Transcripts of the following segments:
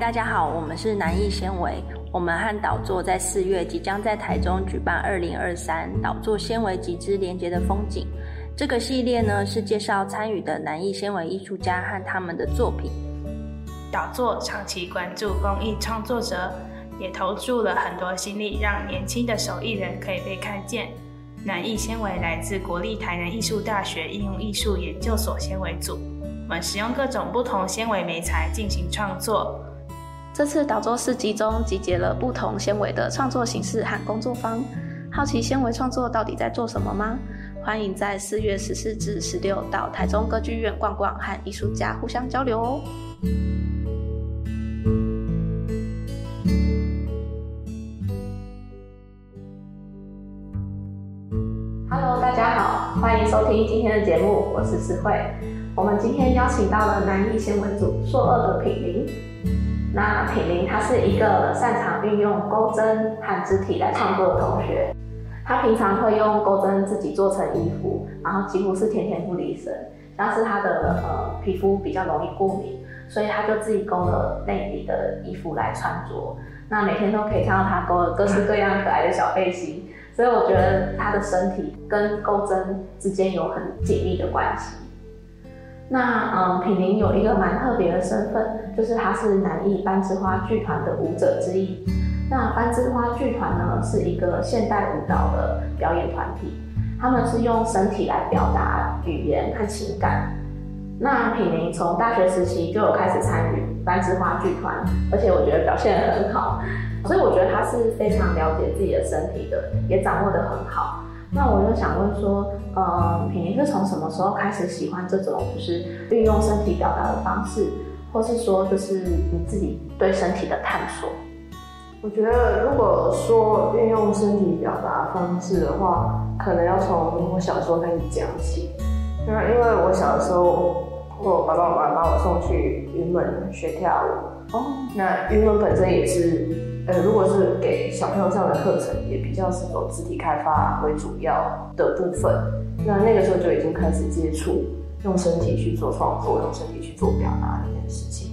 大家好，我们是南艺纤维。我们和导座在四月即将在台中举办二零二三导座纤维集之连接的风景。这个系列呢是介绍参与的南艺纤维艺术家和他们的作品。导座长期关注公益创作者，也投注了很多心力，让年轻的手艺人可以被看见。南艺纤维来自国立台南艺术大学应用艺术研究所纤维组，我们使用各种不同纤维媒材进行创作。这次导作市集中集结了不同纤维的创作形式和工作坊。好奇纤维创作到底在做什么吗？欢迎在四月十四至十六到台中歌剧院逛逛，和艺术家互相交流哦。Hello，大家好，欢迎收听今天的节目，我是思慧。我们今天邀请到了南艺纤维组硕二的品玲。那品玲她是一个擅长运用钩针和肢体来创作的同学，她平常会用钩针自己做成衣服，然后几乎是天天不离身。但是她的呃皮肤比较容易过敏，所以她就自己钩了内里的衣服来穿着。那每天都可以看到她钩了各式各样可爱的小背心，所以我觉得她的身体跟钩针之间有很紧密的关系。那嗯，品玲有一个蛮特别的身份，就是她是南艺班之花剧团的舞者之一。那班之花剧团呢，是一个现代舞蹈的表演团体，他们是用身体来表达语言和情感。那品玲从大学时期就有开始参与班之花剧团，而且我觉得表现得很好，所以我觉得她是非常了解自己的身体的，也掌握得很好。那我就想问说，呃，品玲是从什么时候开始喜欢这种就是运用身体表达的方式，或是说就是你自己对身体的探索？我觉得如果说运用身体表达方式的话，可能要从我小时候开始讲起。那因为我小的时候，我爸爸妈妈把我送去云门学跳舞。哦，那云门本身也是。呃，如果是给小朋友上的课程，也比较是走肢体开发为主要的部分。那那个时候就已经开始接触用身体去做创作，用身体去做表达这件事情。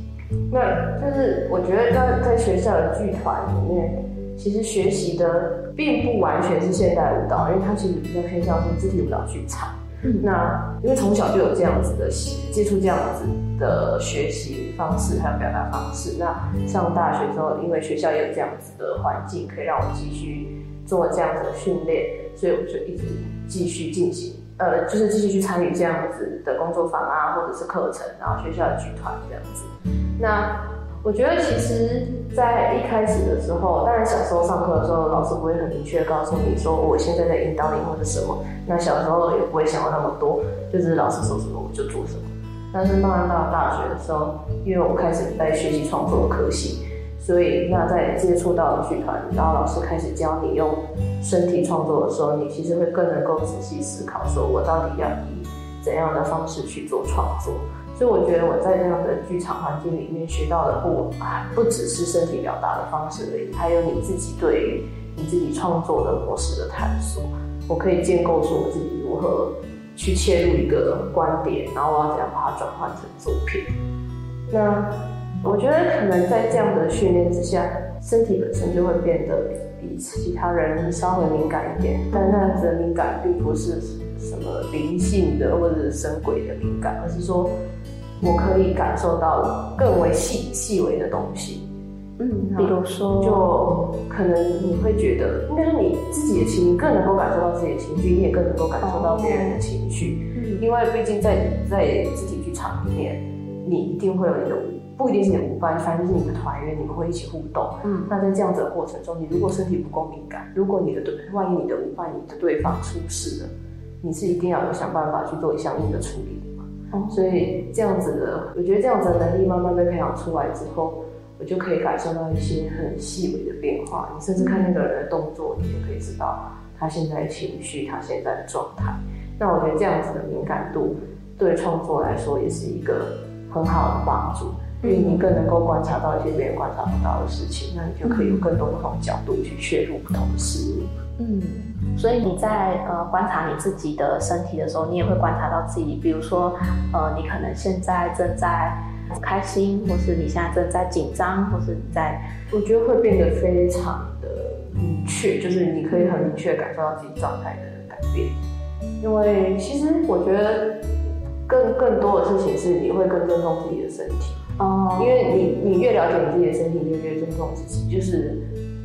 那就是我觉得在在学校的剧团里面，其实学习的并不完全是现代舞蹈，因为它其实比较偏向是肢体舞蹈剧场。那因为从小就有这样子的接触，这样子的学习方式还有表达方式。那上大学之后，因为学校也有这样子的环境，可以让我继续做这样子的训练，所以我就一直继续进行，呃，就是继续去参与这样子的工作坊啊，或者是课程，然后学校的剧团这样子。那我觉得其实，在一开始的时候，当然小时候上课的时候，老师不会很明确告诉你说我现在在引导你或者什么。那小时候也不会想到那么多，就是老师说什么我就做什么。但是慢慢到大学的时候，因为我开始在学习创作的科系，所以那在接触到剧团，然后老师开始教你用身体创作的时候，你其实会更能够仔细思考，说我到底要以怎样的方式去做创作。所以我觉得我在这样的剧场环境里面学到的不不只是身体表达的方式而已，还有你自己对于你自己创作的模式的探索。我可以建构出我自己如何去切入一个观点，然后我要怎样把它转换成作品。那我觉得可能在这样的训练之下，身体本身就会变得比其他人稍微敏感一点，但那样子的敏感并不是什么灵性的或者是神鬼的敏感，而是说。我可以感受到更为细细微的东西，嗯，比如说，就可能你会觉得，应该是你自己的情，更能够感受到自己的情绪，你也更能够感受到别人的情绪，嗯，因为毕竟在在肢体剧场里面，你一定会有你的舞，不一定是你的舞伴，反正是你的团员，你们会一起互动，嗯，那在这样子的过程中，你如果身体不够敏感，如果你的对，万一你的舞伴、你的对方出事了，你是一定要有想办法去做相应的处理的嘛，哦。所以这样子的，我觉得这样子的能力慢慢被培养出来之后，我就可以感受到一些很细微的变化。你甚至看那个人的动作，你就可以知道他现在情绪，他现在的状态。那我觉得这样子的敏感度，对创作来说也是一个很好的帮助，因为你更能够观察到一些别人观察不到的事情，那你就可以有更多不同角度去切入不同的事物。嗯，所以你在呃观察你自己的身体的时候，你也会观察到自己，比如说呃，你可能现在正在开心，或是你现在正在紧张，或是你在，我觉得会变得非常的明确，就是你可以很明确感受到自己状态的改变。因为其实我觉得更更多的事情是你会更尊重自己的身体。哦，因为你你越了解你自己的身体，你就越尊重自己。就是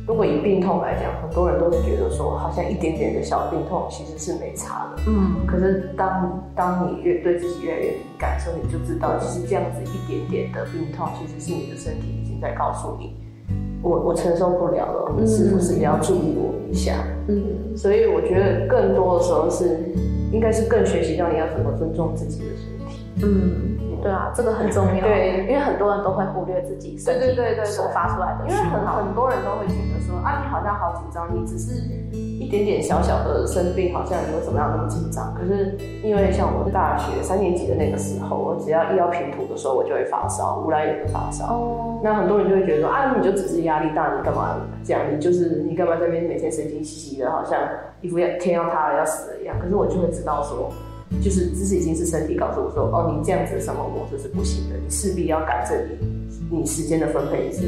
如果以病痛来讲，很多人都会觉得说，好像一点点的小病痛其实是没差的。嗯，可是当当你越对自己越来越敏感的时候，你就知道，其实这样子一点点的病痛，其实是你的身体已经在告诉你，我我承受不了了，你是不是也要注意我一下？嗯，所以我觉得更多的时候是，应该是更学习到你要怎么尊重自己的身体。嗯。对啊，这个很重要。对，因为很多人都会忽略自己身体所发出来的。因为很很多人都会觉得说，啊，你好像好紧张，你只是一点点小小的生病，好像你为什么要那么紧张？可是因为像我大学三年级的那个时候，我只要一要平图的时候，我就会发烧，无来由的发烧。哦。那很多人就会觉得说，啊，你就只是压力大，你干嘛这样？你就是你干嘛在那边每天神经兮兮的，好像一副要天要塌了要死了一样。可是我就会知道说。就是这是已经是身体告诉我说，哦，你这样子的生活模式是不行的，你势必要改正你你时间的分配，是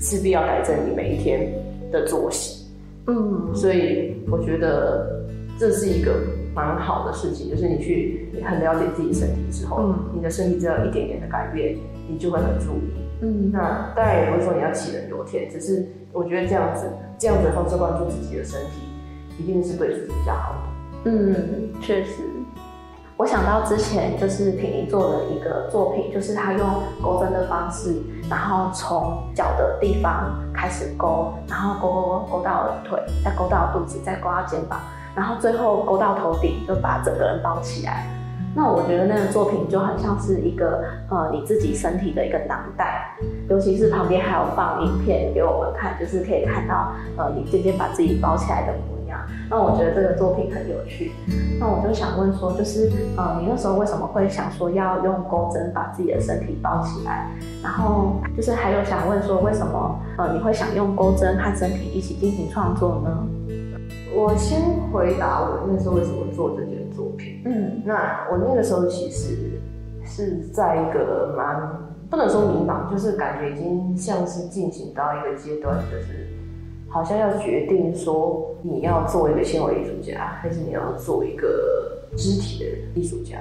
势必要改正你每一天的作息。嗯，所以我觉得这是一个蛮好的事情，就是你去很了解自己身体之后，你的身体只要一点点的改变，你就会很注意。嗯，那当然也不是说你要杞人忧天，只是我觉得这样子这样子的方式关注自己的身体，一定是对自己比较好的。嗯，确实。我想到之前就是品玲做的一个作品，就是他用钩针的方式，然后从脚的地方开始勾，然后勾勾勾勾到腿，再勾到肚子，再勾到肩膀，然后最后勾到头顶，就把整个人包起来。那我觉得那个作品就很像是一个呃你自己身体的一个囊袋，尤其是旁边还有放影片给我们看，就是可以看到呃你渐渐把自己包起来的。那我觉得这个作品很有趣，那我就想问说，就是呃，你那时候为什么会想说要用钩针把自己的身体包起来？然后就是还有想问说，为什么呃你会想用钩针和身体一起进行创作呢？我先回答我那时候为什么做这件作品。嗯，那我那个时候其实是在一个蛮不能说迷茫，就是感觉已经像是进行到一个阶段，就是。好像要决定说你要做一个纤维艺术家，还是你要做一个肢体的艺术家？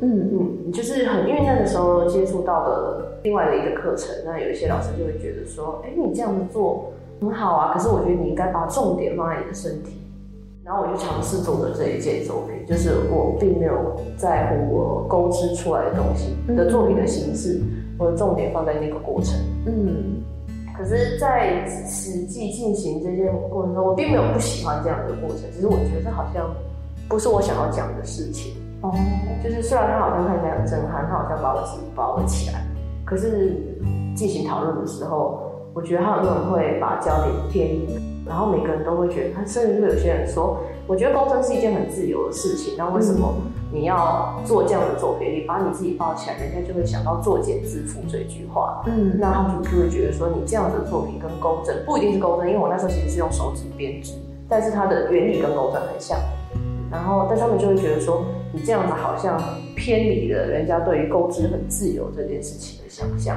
嗯嗯，就是很因为那个时候接触到的另外的一个课程，那有一些老师就会觉得说，哎，你这样子做很好啊，可是我觉得你应该把重点放在你的身体。然后我就尝试做的这一件作品，就是我并没有在乎我勾织出来的东西的作品的形式，我的重点放在那个过程。嗯。可是，在实际进行这件过程中，我并没有不喜欢这样的过程，只是我觉得好像不是我想要讲的事情。哦，就是虽然他好像看起来很震撼，他好像把我自己包了起来，可是进行讨论的时候，我觉得很多人会把焦点偏移，然后每个人都会觉得，他甚至会有些人说，我觉得沟通是一件很自由的事情，那为什么？你要做这样的作品，你把你自己抱起来，人家就会想到“作茧自缚”这句话。嗯，那他们就会觉得说，你这样子的作品跟钩针不一定是钩针，因为我那时候其实是用手指编织，但是它的原理跟钩针很像。然后，但他们就会觉得说，你这样子好像偏离了人家对于钩织很自由这件事情的想象。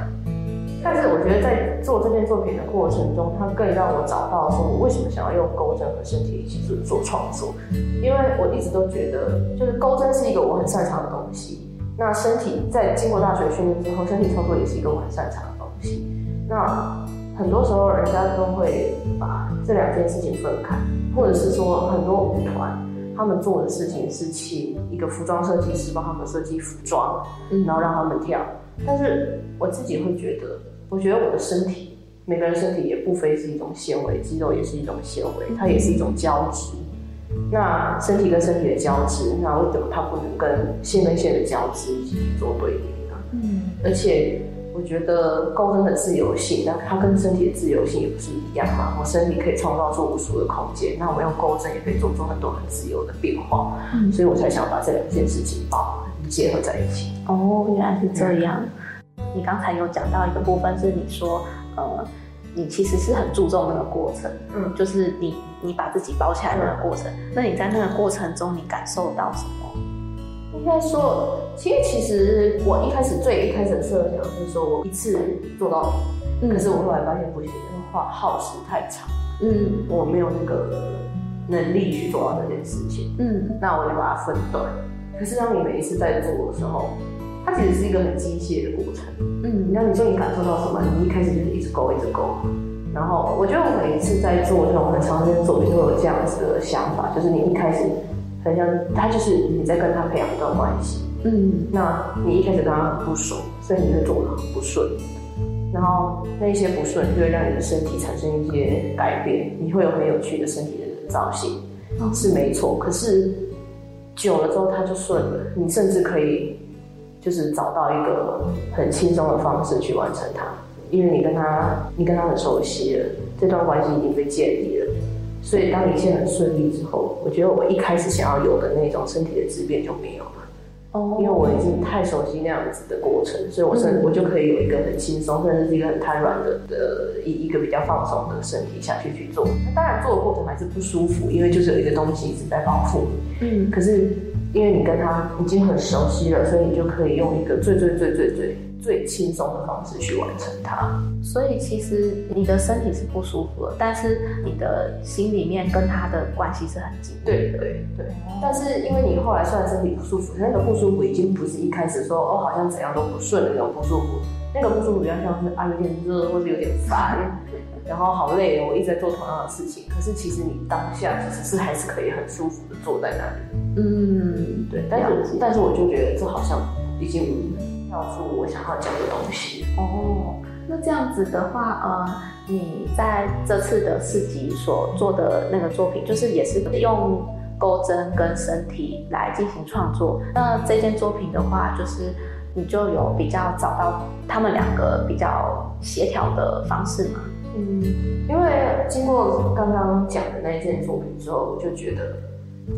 但是我觉得在做这件作品的过程中，它更让我找到说我为什么想要用钩针和身体一起做做创作，因为我一直都觉得，就是钩针是一个我很擅长的东西。那身体在经过大学训练之后，身体操作也是一个我很擅长的东西。那很多时候人家都会把这两件事情分开，或者是说很多舞团他们做的事情是请一个服装设计师帮他们设计服装，然后让他们跳。但是我自己会觉得。我觉得我的身体，每个人身体也不非是一种纤维，肌肉也是一种纤维，它也是一种交织。那身体跟身体的交织，那为什么它不能跟线跟线的交织一起做对比呢？嗯，而且我觉得钩针的自由性，那它跟身体的自由性也不是一样嘛？我身体可以创造出无数的空间，那我用钩针也可以做出很多很自由的变化。嗯，所以我才想把这两件事情把结合在一起。哦，原来是这样。你刚才有讲到一个部分，是你说，呃，你其实是很注重那个过程，嗯，就是你你把自己包起来那个过程。那你在那个过程中，你感受到什么？应应该说，其实其实我一开始最一开始的设想是说我一次做到底，可是我后来发现不行，那个话耗时太长，嗯我没有那个能力去做到这件事情，嗯那我就把它分段。可是当你每一次在做的时候，它其实是一个很机械的过程。嗯那你说你感受到什么？你一开始就是一直勾，一直勾。然后我觉得我每一次在做这种很长时间作品，都有这样子的想法，就是你一开始很像，他就是你在跟他培养一段关系。嗯那你一开始跟他很不熟，所以你会做的很不顺。然后那一些不顺就会让你的身体产生一些改变，你会有很有趣的身体的造型，哦是没错。可是久了之后它就顺了，你甚至可以就是找到一个很轻松的方式去完成它，因为你跟他你跟他很熟悉了，这段关系已经被建立了。所以当一切很顺利之后，我觉得我一开始想要有的那种身体的质变就没有了。哦因为我已经太熟悉那样子的过程，所以我甚、嗯我就可以有一个很轻松，甚至是一个很瘫软的的一一个比较放松的身体下去去做。那当然做的过程还是不舒服，因为就是有一个东西一直在保护你。嗯可是因为你跟他已经很熟悉了，所以你就可以用一个最最最最最最轻松的方式去完成它。所以其实你的身体是不舒服的，但是你的心里面跟他的关系是很紧密的。对对对，但是因为你后来虽然身体不舒服，那个不舒服已经不是一开始说哦好像怎样都不顺的那种不舒服，那个不舒服比较像是啊有点热或者有点烦，然后好累哦，我一直在做同样的事情，可是其实你当下其实是还是可以很舒服的坐在那里，嗯，对，但是但是我就觉得这好像已经跳出我想要讲的东西，哦，那这样子的话，呃，你在这次的市集所做的那个作品，就是也是用钩针跟身体来进行创作。那这件作品的话，就是你就有比较找到他们两个比较协调的方式吗？嗯，因为经过刚刚讲的那一件作品之后，我就觉得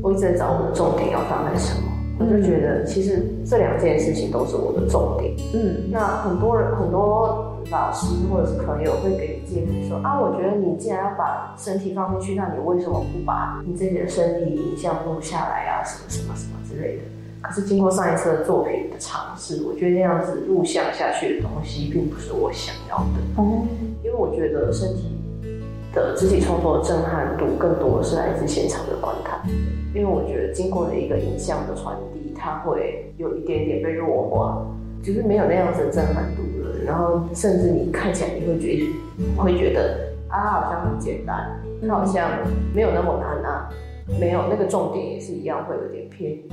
我一直在找我的重点要放在什么。我就觉得其实这两件事情都是我的重点。嗯那很多人、很多老师或者是朋友会给你建议说啊，我觉得你既然要把身体放进去，那你为什么不把你自己的身体影像录下来啊，什么什么什么之类的？可是经过上一次的作品的尝试，我觉得那样子录像下去的东西，并不是我想要的。哦，因为我觉得身体的肢体创作的震撼度更多的是来自现场的观看，因为我觉得经过了一个影像的传递，它会有一点点被弱化，就是没有那样子的震撼度了。然后甚至你看起来你会觉得会觉得啊，好像很简单，它好像没有那么难啊，没有那个重点也是一样会有点偏移。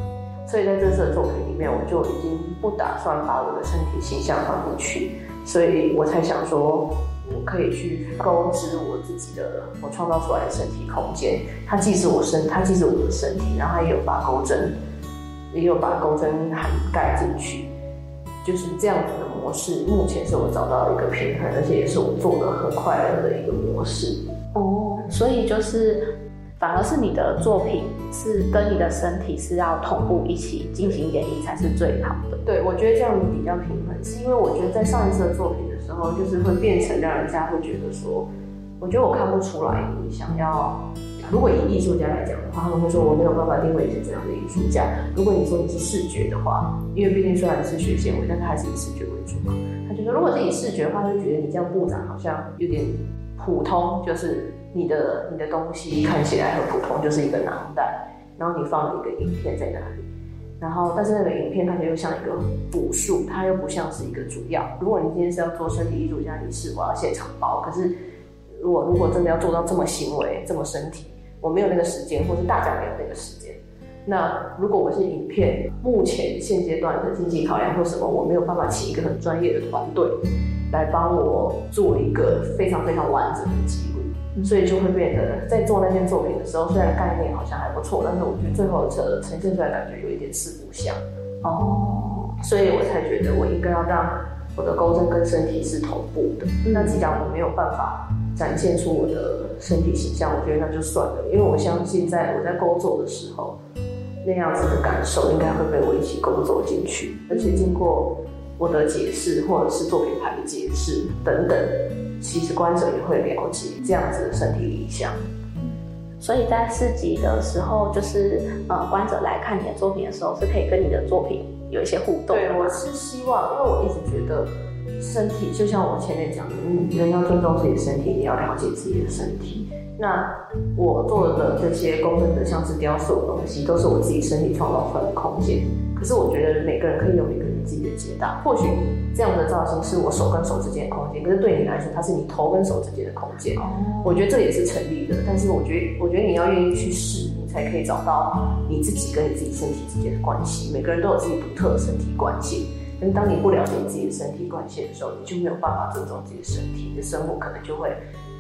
所以在这次的作品里面，我就已经不打算把我的身体形象放进去，所以我才想说，我可以去勾织我自己的我创造出来的身体空间。它既是我身，它既是我的身体，然后它也有把钩针，也有把钩针涵盖进去，就是这样子的模式。目前是我找到一个平衡，而且也是我做的很快乐的一个模式。哦，所以就是反而是你的作品是跟你的身体是要同步一起进行演绎才是最好的。对，我觉得这样比较平衡，是因为我觉得在上一次的作品的时候，就是会变成让人家会觉得说，我觉得我看不出来你想要。如果以艺术家来讲的话，他们会说我没有办法定位你是怎样的艺术家。如果你说你是视觉的话，因为毕竟虽然是学纤维，但它还是以视觉为主嘛。他就说，如果是以视觉的话，就觉得你这样布展好像有点普通，就是你的你的东西看起来很普通，就是一个囊袋，然后你放了一个影片在那里。然后，但是那个影片看起来又像一个补数，它又不像是一个主要。如果你今天是要做身体艺术家，你是我要现场包。可是，我如果真的要做到这么行为、这么身体，我没有那个时间，或是大家没有那个时间。那如果我是影片，目前现阶段的经济考量或什么，我没有办法请一个很专业的团队来帮我做一个非常非常完整的记录。所以就会变得，在做那件作品的时候，虽然概念好像还不错，但是我觉得最后的呈现出来感觉有一点四不像，哦，所以我才觉得我应该要让我的钩针跟身体是同步的。那既然我没有办法展现出我的身体形象，我觉得那就算了，因为我相信在我在工作的时候，那样子的感受应该会被我一起工作进去，而且经过我的解释或者是作品牌的解释等等，其实观者也会了解这样子的身体理想。所以在四级的时候，就是呃，观者来看你的作品的时候，是可以跟你的作品有一些互动。对，我是希望，因为我一直觉得身体就像我前面讲的，嗯，人要尊重自己的身体，也要了解自己的身体。那我做的这些工程的，像是雕塑的东西，都是我自己身体创造出来的空间。可是我觉得每个人可以有每个人自己的解答。或许这样的造型是我手跟手之间的空间，可是对你来说，它是你头跟手之间的空间。我觉得这也是成立的。但是我觉得，我觉得你要愿意去试，你才可以找到你自己跟你自己身体之间的关系。每个人都有自己独特的身体关系。但当你不了解自己的身体关系的时候，你就没有办法尊重自己的身体，你的生活可能就会。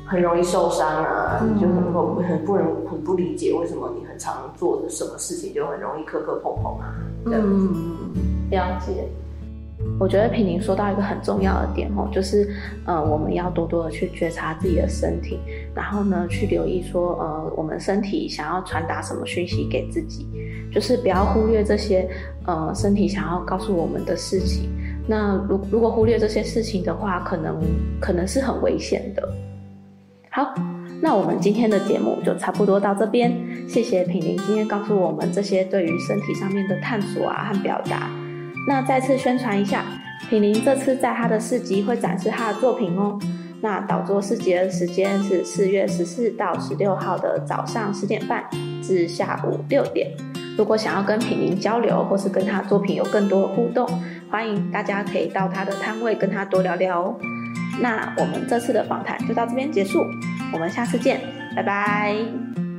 很容易受伤啊，你就很不很不能很不理解为什么你很常做的什么事情就很容易磕磕碰碰啊。嗯，了解。我觉得品宁说到一个很重要的点哦，就是呃我们要多多的去觉察自己的身体，然后呢去留意说呃我们身体想要传达什么讯息给自己，就是不要忽略这些呃身体想要告诉我们的事情。那如如果忽略这些事情的话，可能可能是很危险的。好，那我们今天的节目就差不多到这边。谢谢品宁今天告诉我们这些对于身体上面的探索啊和表达。那再次宣传一下，品玲这次在他的市集会展示他的作品哦。那导座市集的时间是四月十四到十六号的早上十点半至下午六点。如果想要跟品玲交流，或是跟他作品有更多的互动，欢迎大家可以到他的摊位跟他多聊聊哦。那我们这次的访谈就到这边结束，我们下次见，拜拜。